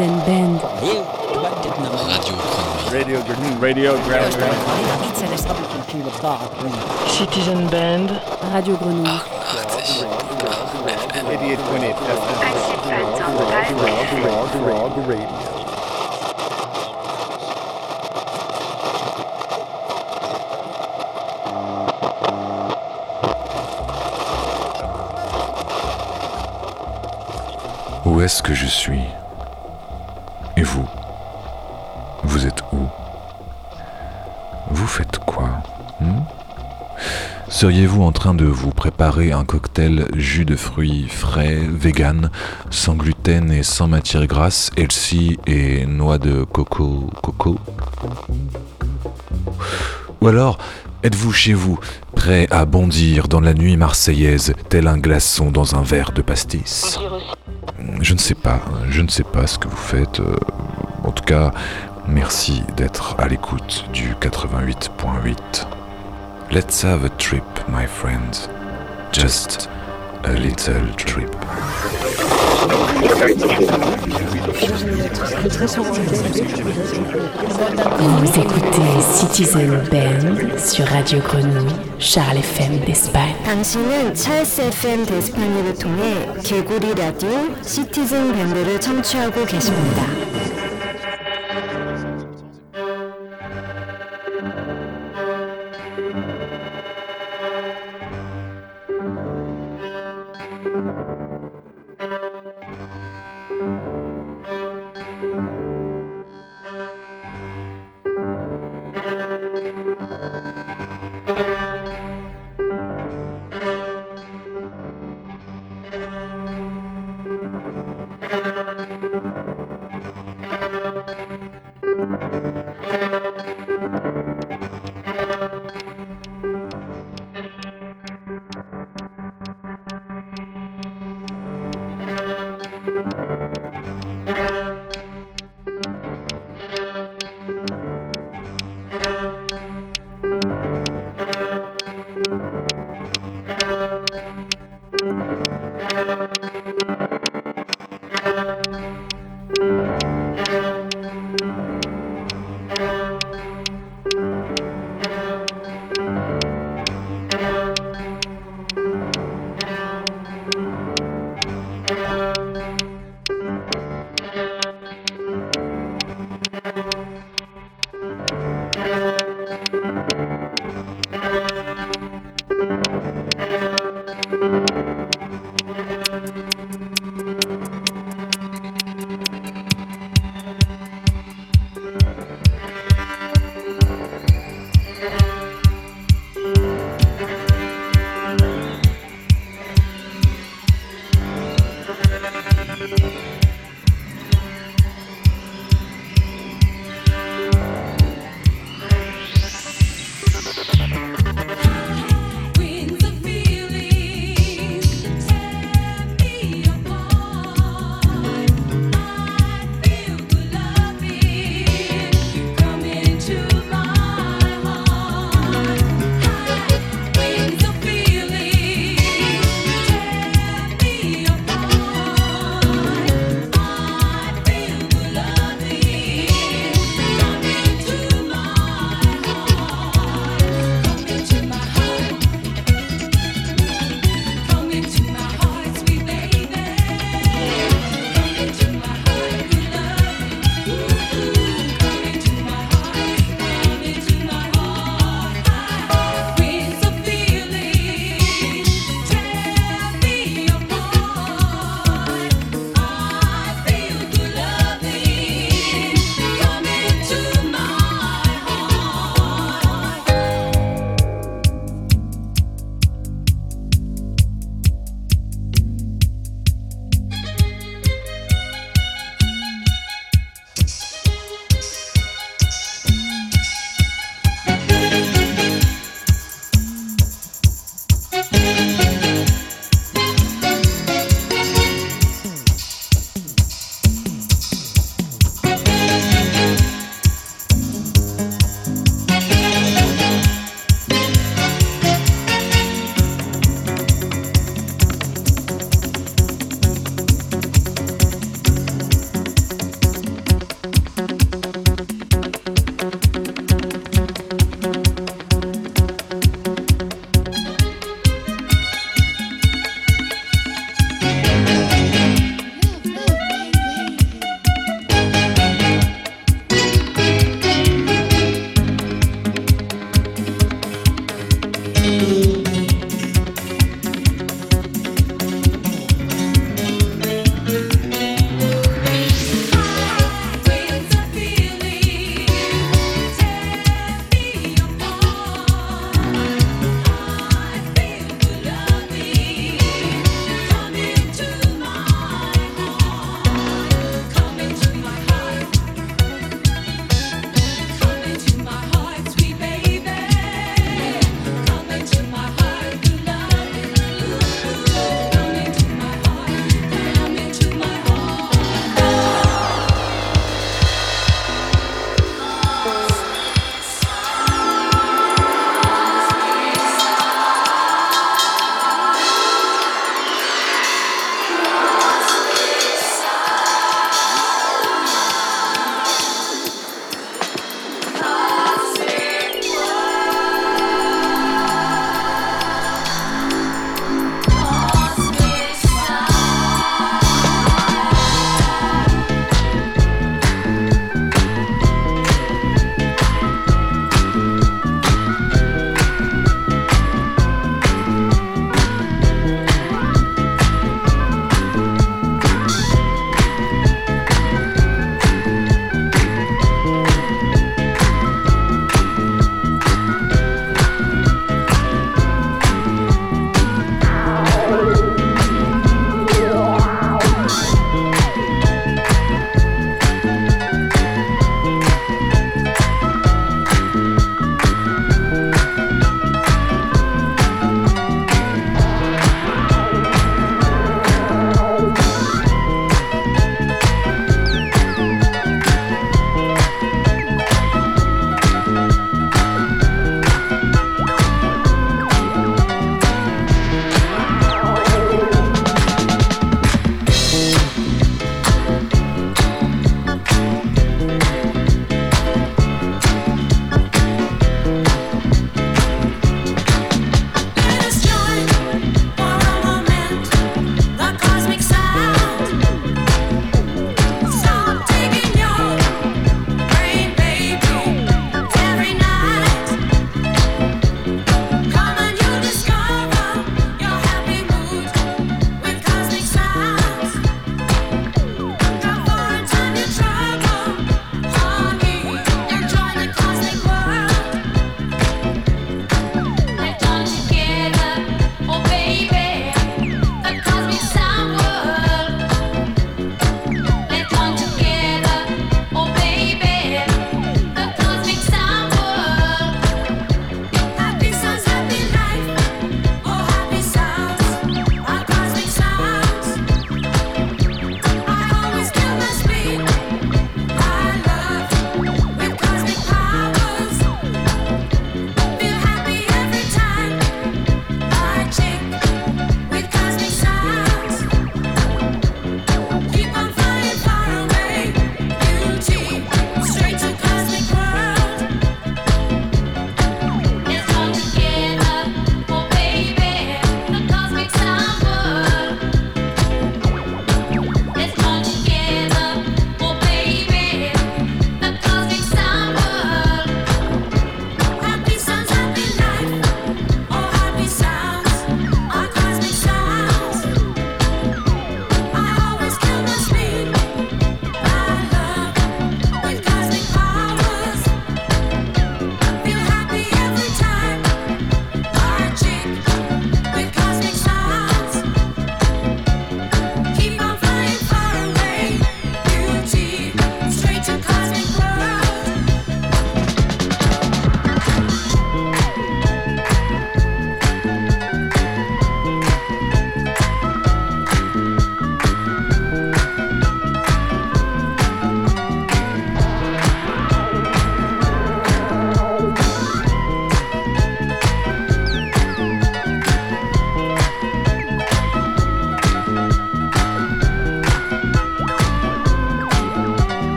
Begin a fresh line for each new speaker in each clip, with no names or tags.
Citizen Band.
Radio.
Radio. Radio.
Citizen Band.
Radio Grenouille.
Idiot 28 Frog Radio.
Où est-ce que je suis? Seriez-vous en train de vous préparer un cocktail jus de fruits frais, vegan, sans gluten et sans matière grasse, healthy et noix de coco coco? Ou alors, êtes-vous chez vous, prêt à bondir dans la nuit marseillaise, tel un glaçon dans un verre de pastis? Je ne sais pas, je ne sais pas ce que vous faites. euh, en tout cas, merci d'être à l'écoute du 88.8. Let's have a trip, my friends. Just a little trip.
Vous écoutez Citizen Band sur Radio Grenouille, Charles FM d'Espagne.
당신은 찰스 FM 데스파니를 통해 개구리 라디오 시티즌 밴드를 청취하고 계십니다.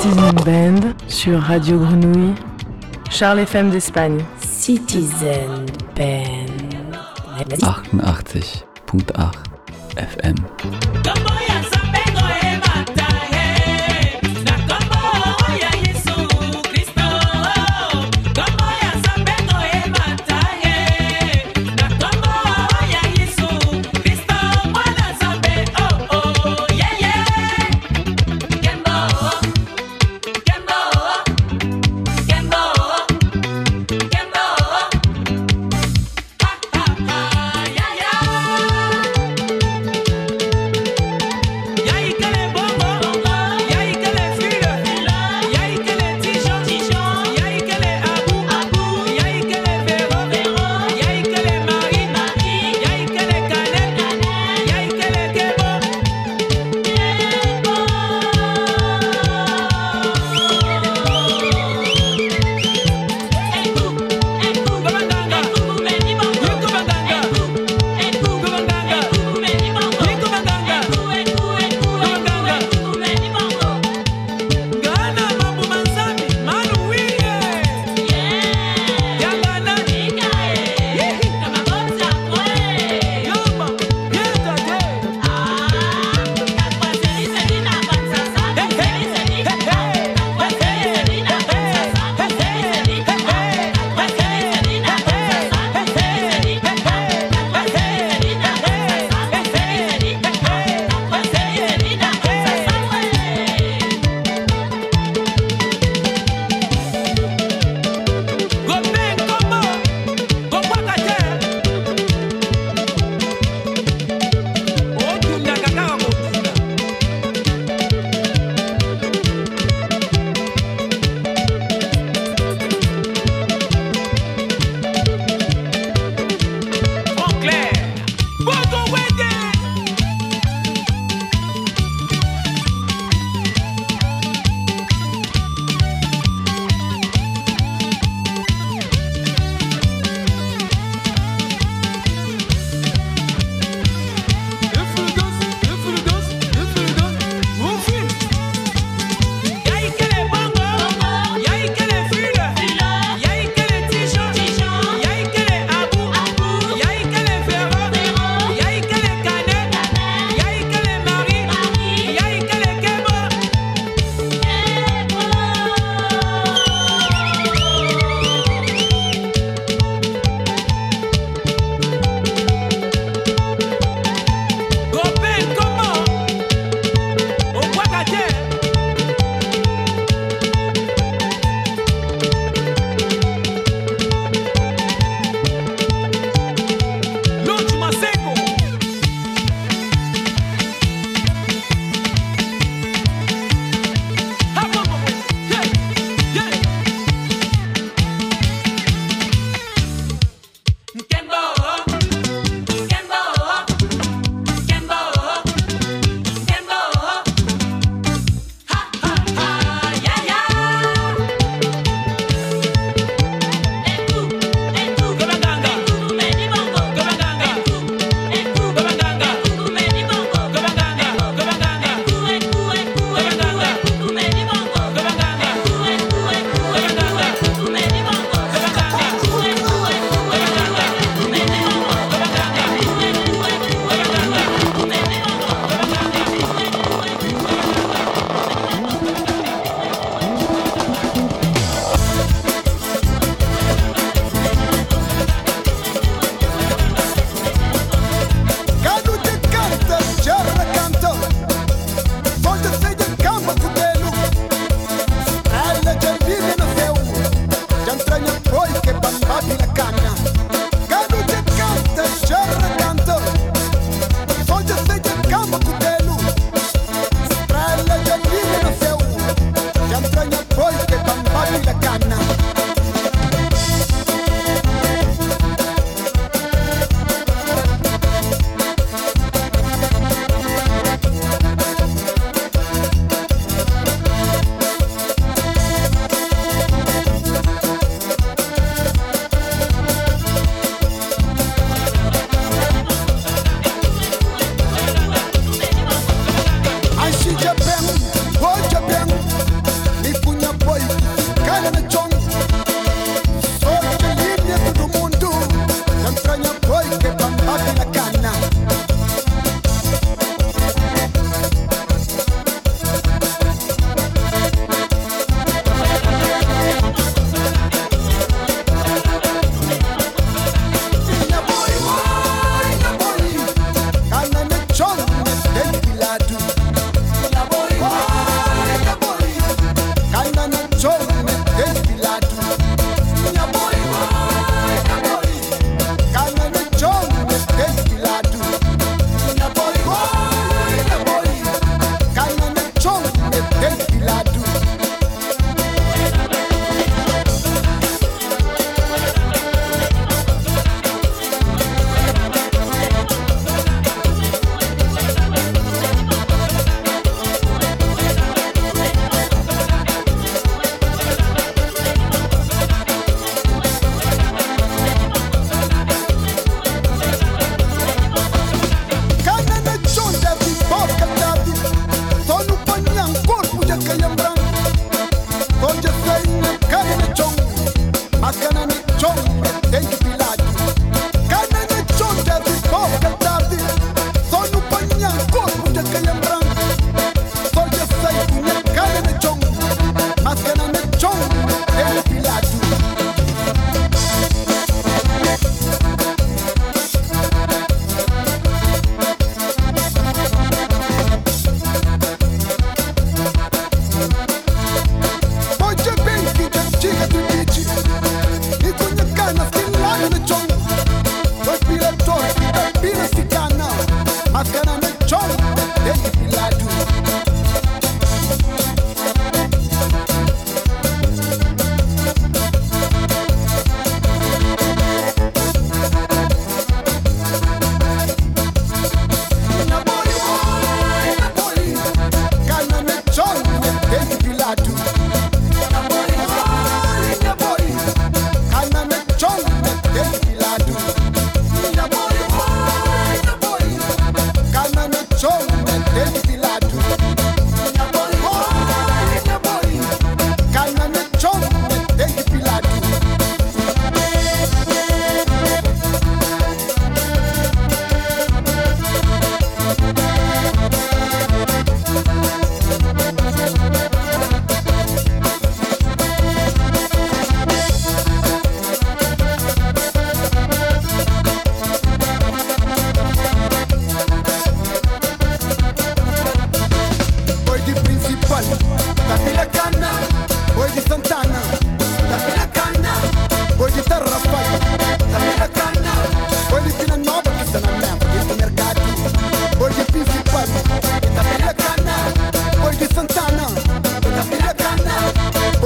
Citizen Band sur Radio Grenouille, Charles FM d'Espagne.
Citizen Band.
88.8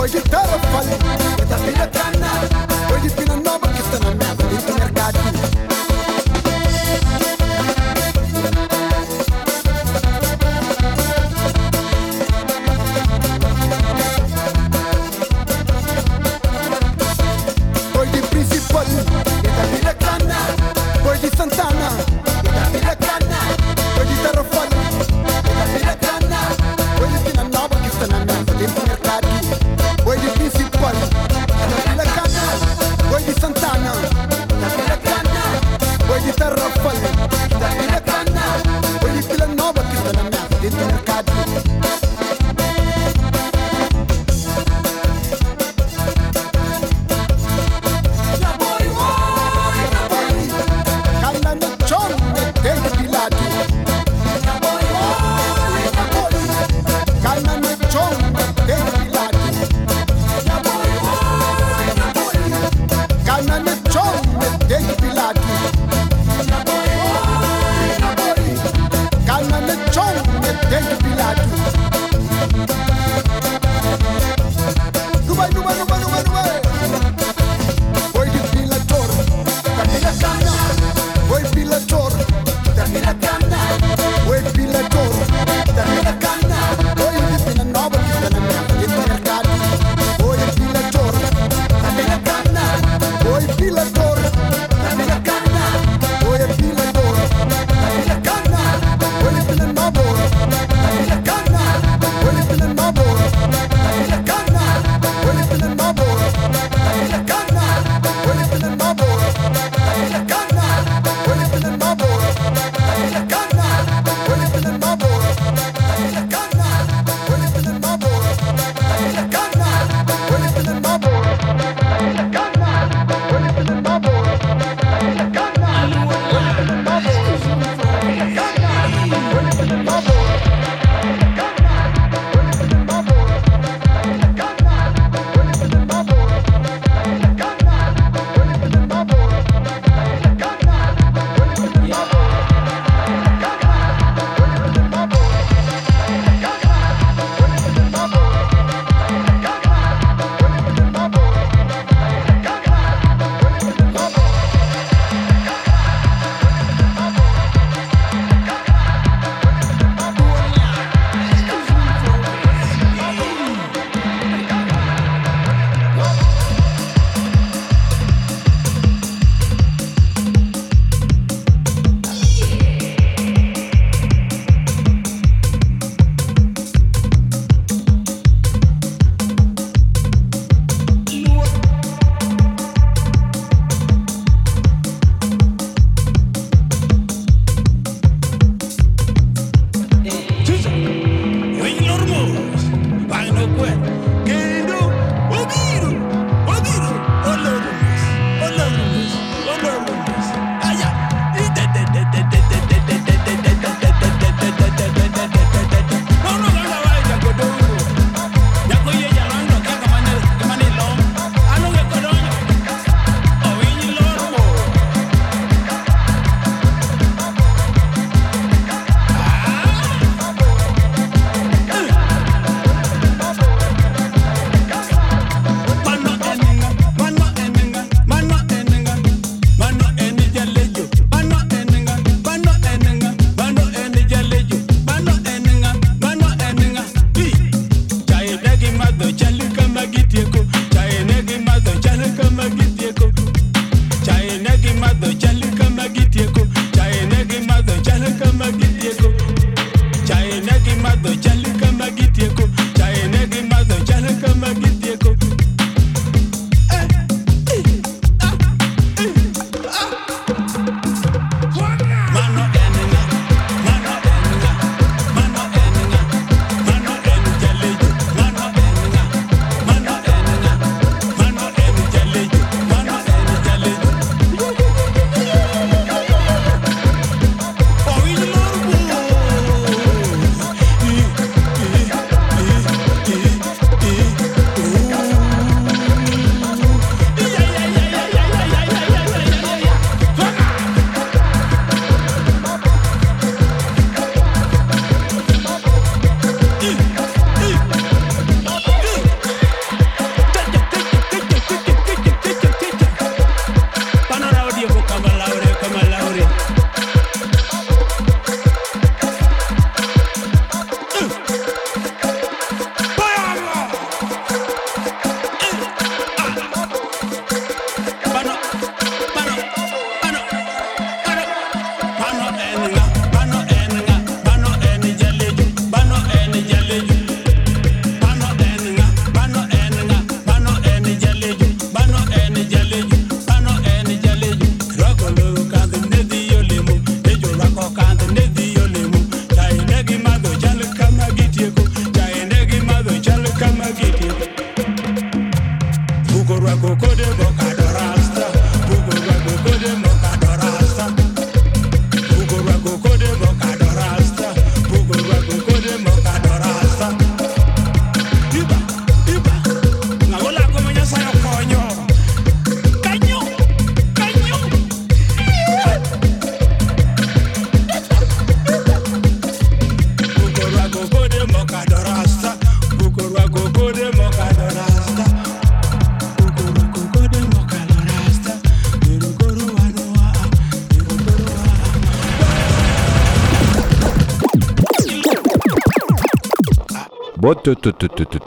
hoje
tá falhando.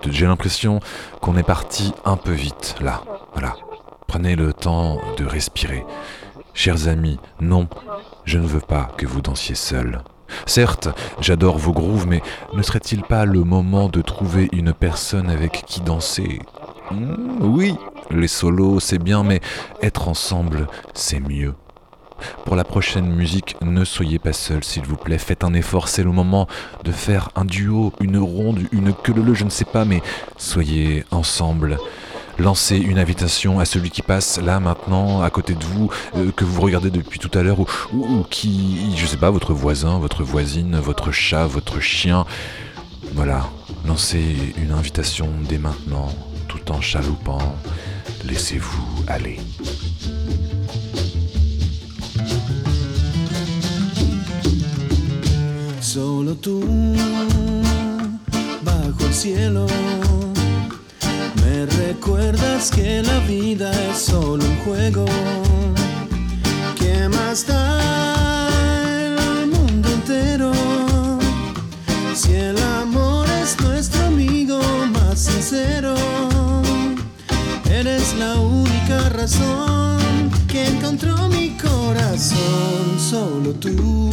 J'ai l'impression qu'on est parti un peu vite là. Voilà. Prenez le temps de respirer. Chers amis, non, je ne veux pas que vous dansiez seuls. Certes, j'adore vos grooves, mais ne serait-il pas le moment de trouver une personne avec qui danser? Hmm, Oui, les solos, c'est bien, mais être ensemble, c'est mieux. Pour la prochaine musique, ne soyez pas seul, s'il vous plaît. Faites un effort, c'est le moment de faire un duo, une ronde, une queue je ne sais pas, mais soyez ensemble. Lancez une invitation à celui qui passe là maintenant à côté de vous, euh, que vous regardez depuis tout à l'heure, ou, ou, qui, je sais pas, votre voisin, votre voisine, votre chat, votre chien. Voilà, lancez une invitation dès maintenant, tout en chaloupant. Laissez-vous aller.
Solo tú, bajo el cielo, me recuerdas que la vida es solo un juego. ¿Qué más da el mundo entero? Si el amor es nuestro amigo más sincero, eres la única razón que encontró mi corazón, solo tú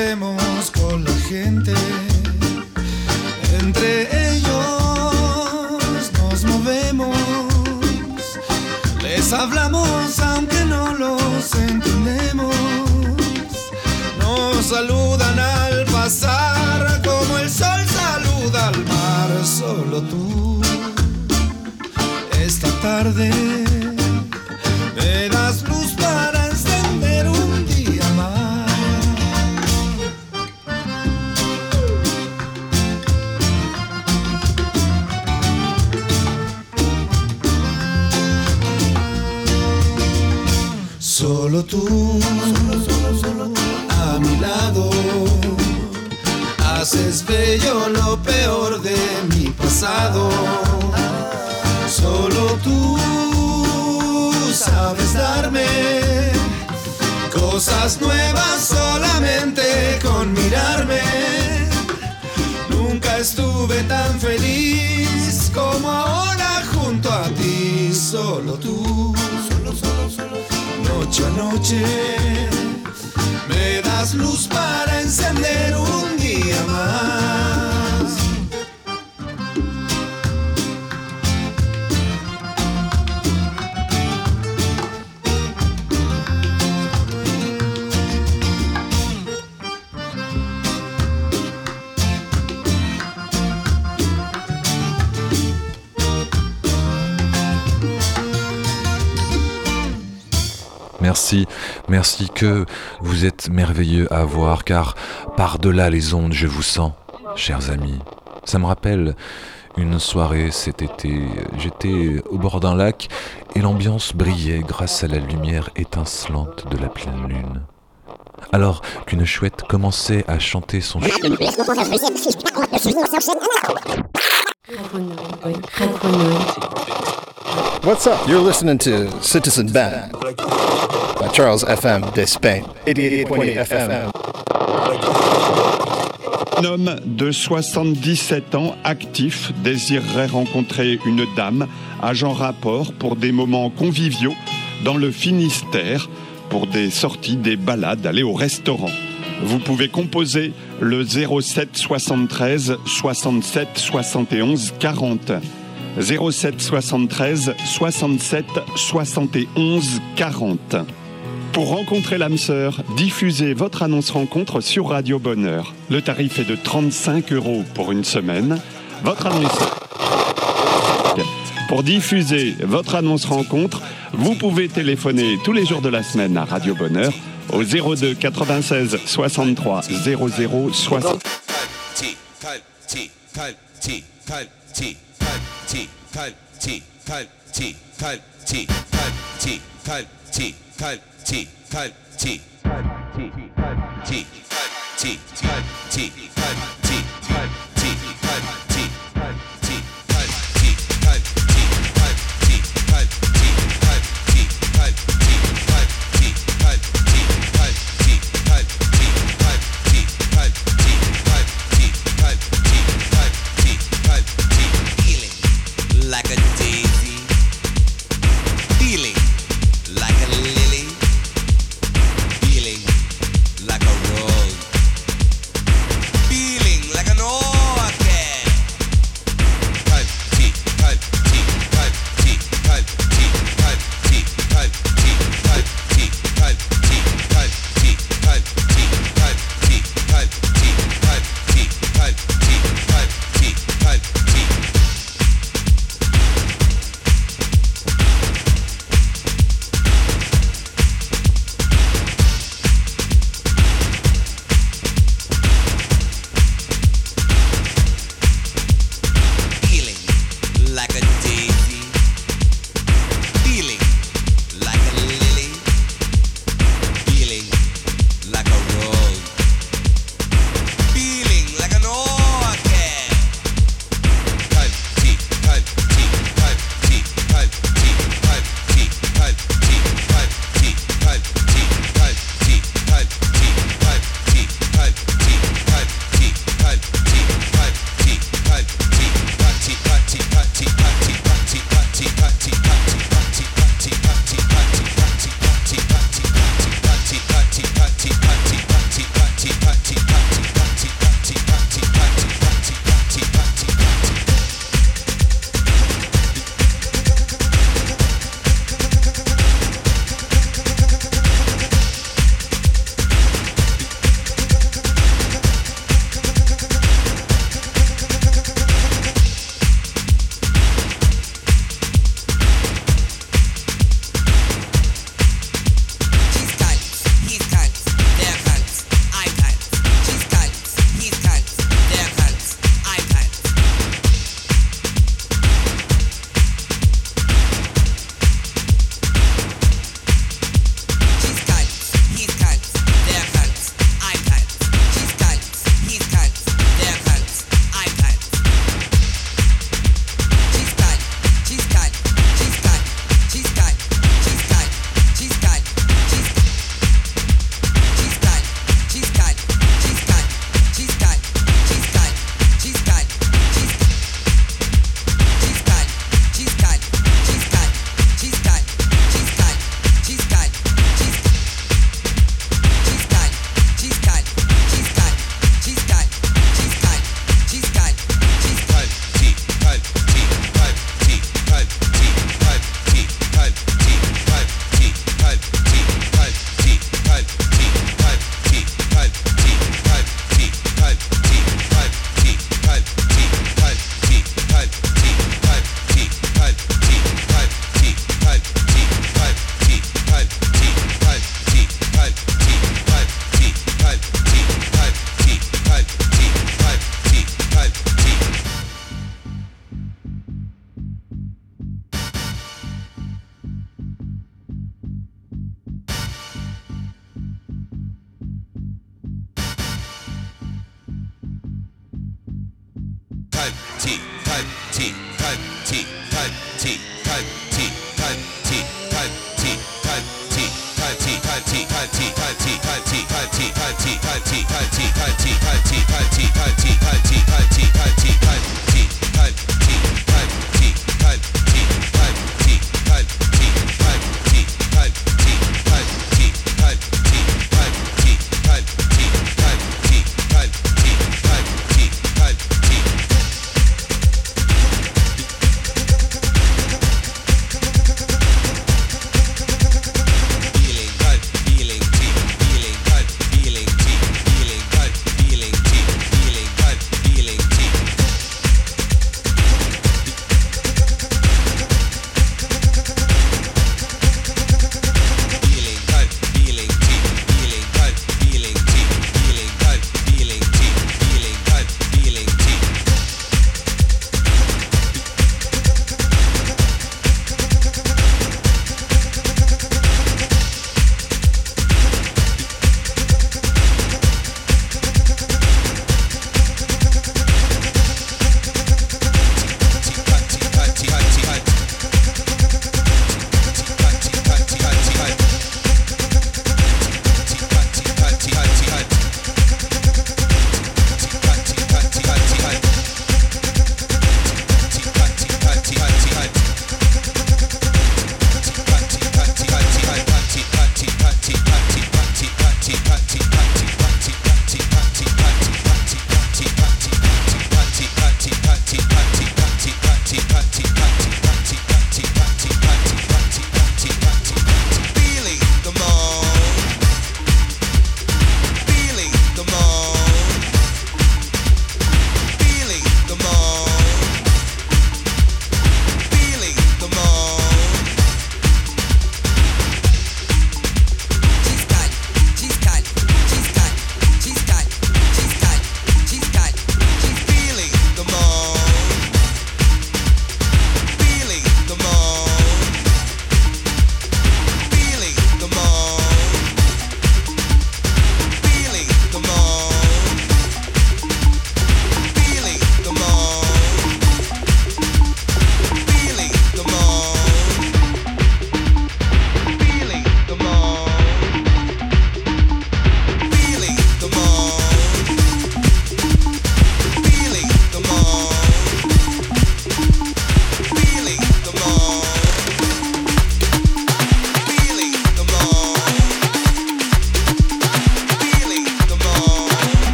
estemos con la gente es bello lo peor de mi pasado. Solo tú sabes darme cosas nuevas solamente con mirarme. Nunca estuve tan feliz como ahora junto a ti, solo tú. Noche a noche me das luz para encender un Yama.
Merci, merci que vous êtes merveilleux à voir, car par-delà les ondes, je vous sens, chers amis. Ça me rappelle une soirée cet été. J'étais au bord d'un lac et l'ambiance brillait grâce à la lumière étincelante de la pleine lune. Alors qu'une chouette commençait à chanter son ch-
What's up? You're listening to Citizen Band by Charles FM de Spain. 88.8 FM.
Un homme de 77 ans actif désirerait rencontrer une dame agent rapport pour des moments conviviaux dans le Finistère, pour des sorties, des balades, aller au restaurant. Vous pouvez composer le 07 73 67 71 40. 07 73 67 71 40. Pour rencontrer l'âme sœur, diffusez votre annonce rencontre sur Radio Bonheur. Le tarif est de 35 euros pour une semaine. Votre annonce. Pour diffuser votre annonce rencontre, vous pouvez téléphoner tous les jours de la semaine à Radio Bonheur au 02 96 63 00 60.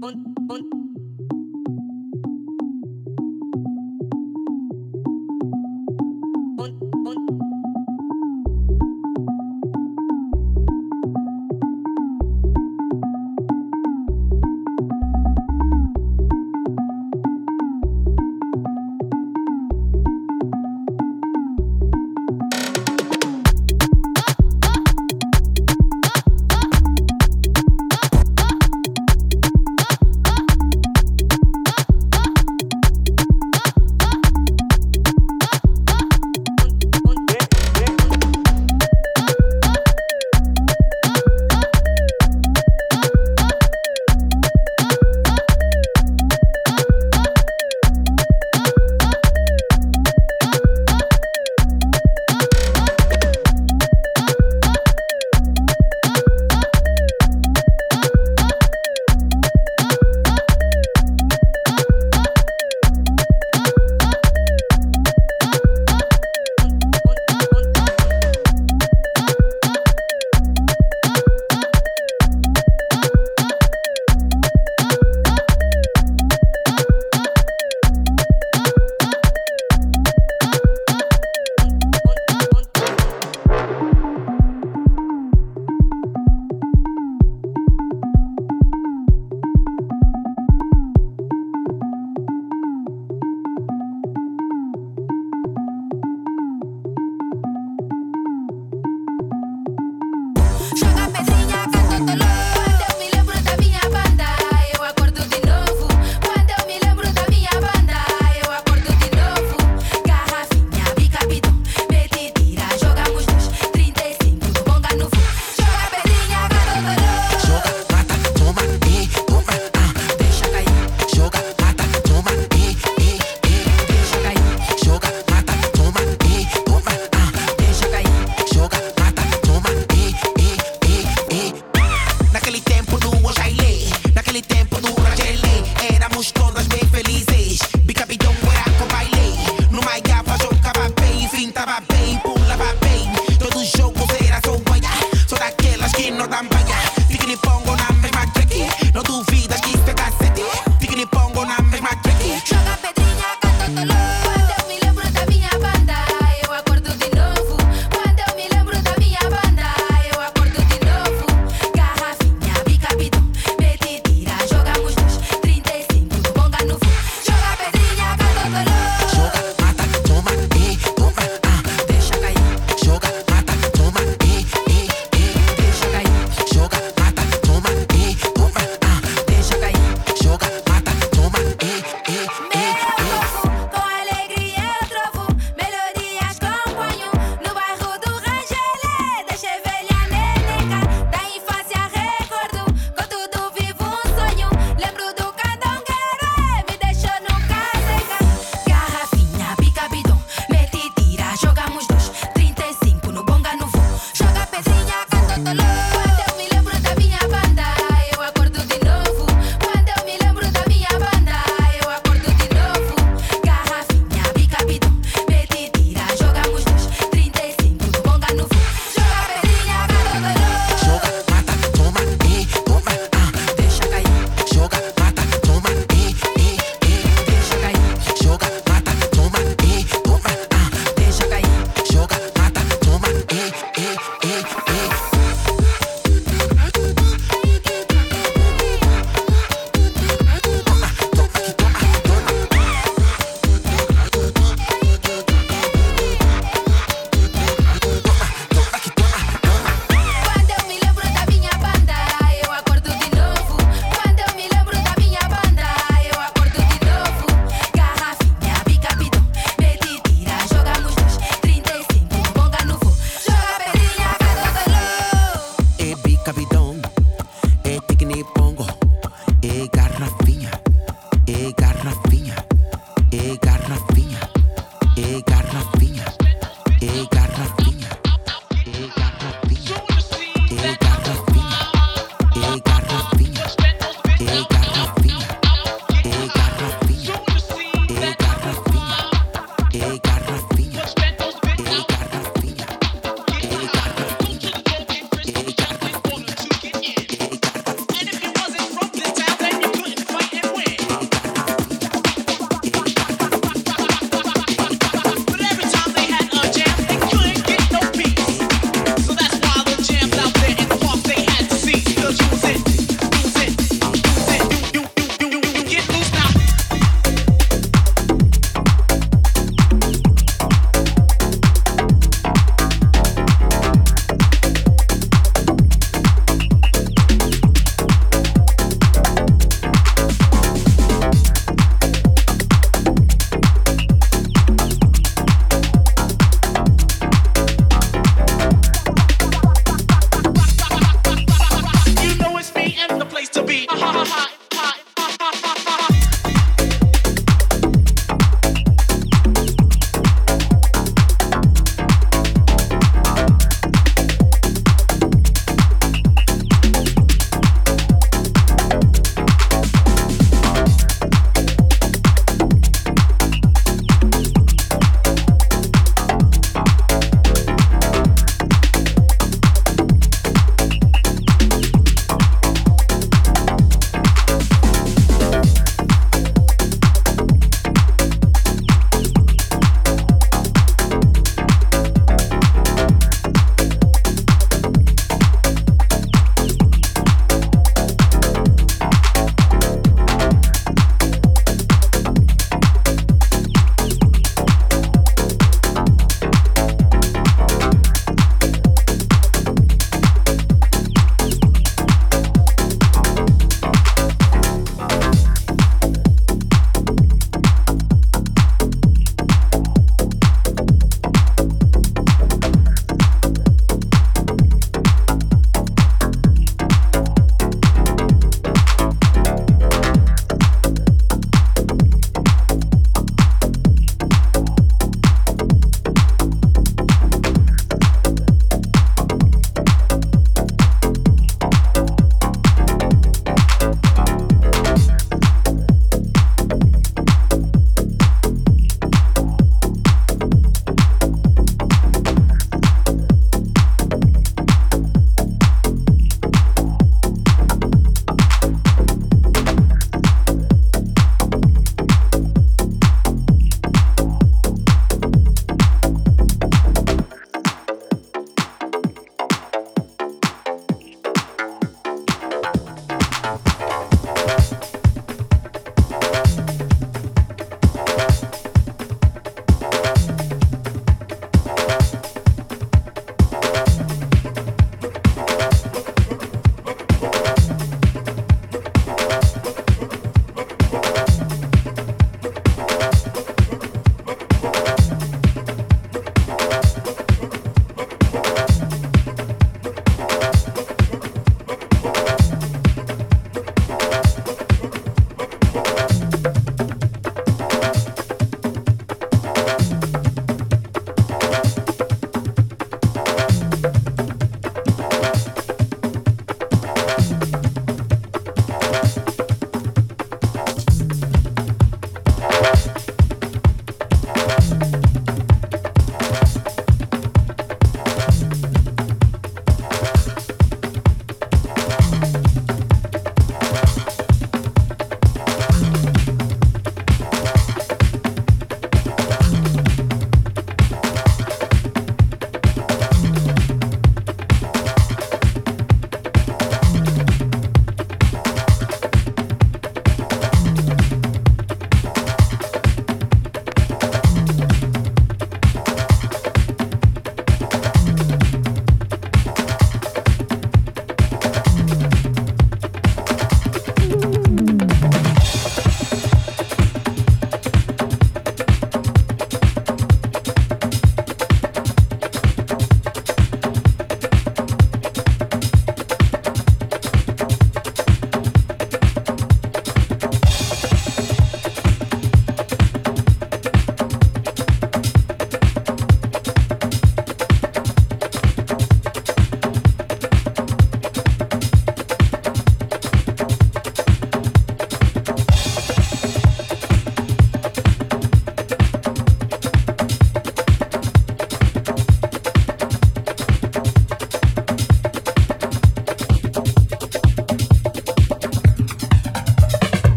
und,
und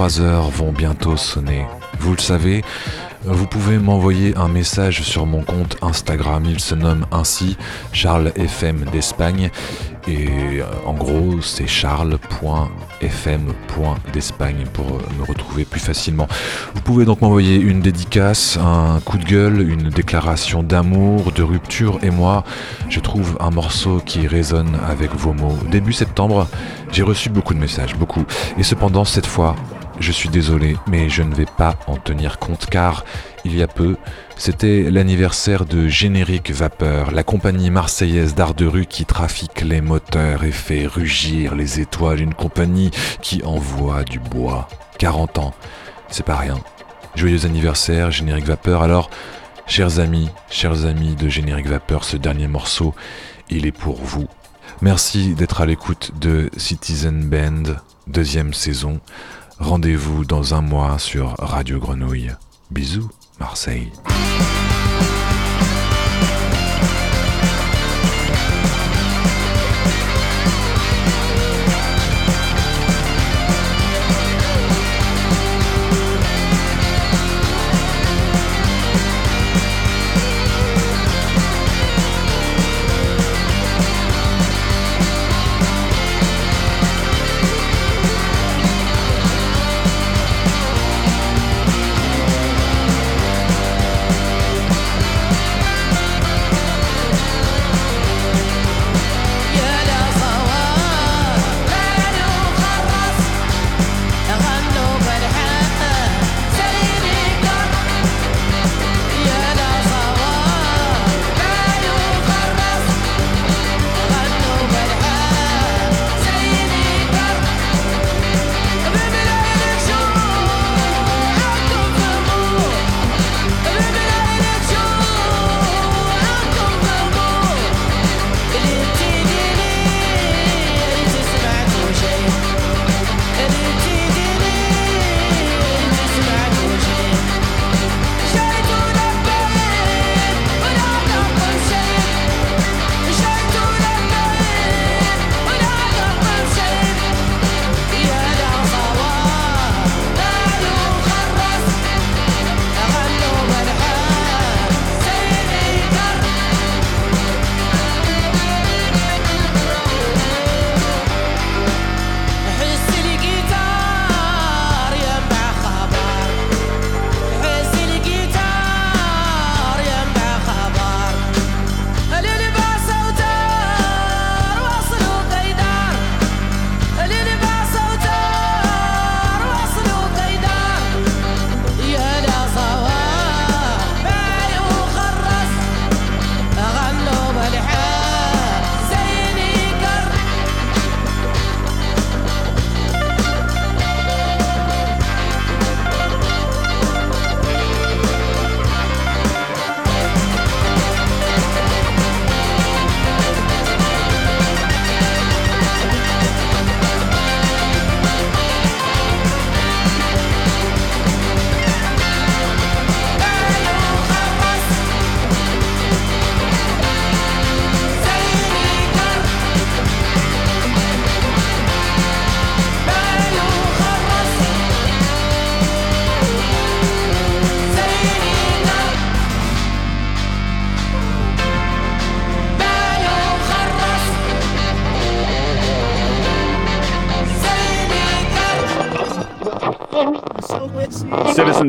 23 heures vont bientôt sonner. Vous le savez, vous pouvez m'envoyer un message sur mon compte Instagram, il se nomme ainsi Charles FM d'Espagne et euh, en gros c'est charles.fm.d'Espagne pour euh, me retrouver plus facilement. Vous pouvez donc m'envoyer une dédicace, un coup de gueule, une déclaration d'amour, de rupture et moi je trouve un morceau qui résonne avec vos mots. Début septembre, j'ai reçu beaucoup de messages, beaucoup. Et cependant cette fois, je suis désolé, mais je ne vais pas en tenir compte car, il y a peu, c'était l'anniversaire de Générique Vapeur, la compagnie marseillaise d'art de rue qui trafique les moteurs et fait rugir les étoiles, une compagnie qui envoie du bois. 40 ans, c'est pas rien. Joyeux anniversaire, Générique Vapeur. Alors, chers amis, chers amis de Générique Vapeur, ce dernier morceau, il est pour vous. Merci d'être à l'écoute de Citizen Band, deuxième saison. Rendez-vous dans un mois sur Radio Grenouille. Bisous, Marseille.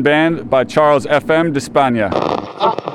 Band by Charles FM de.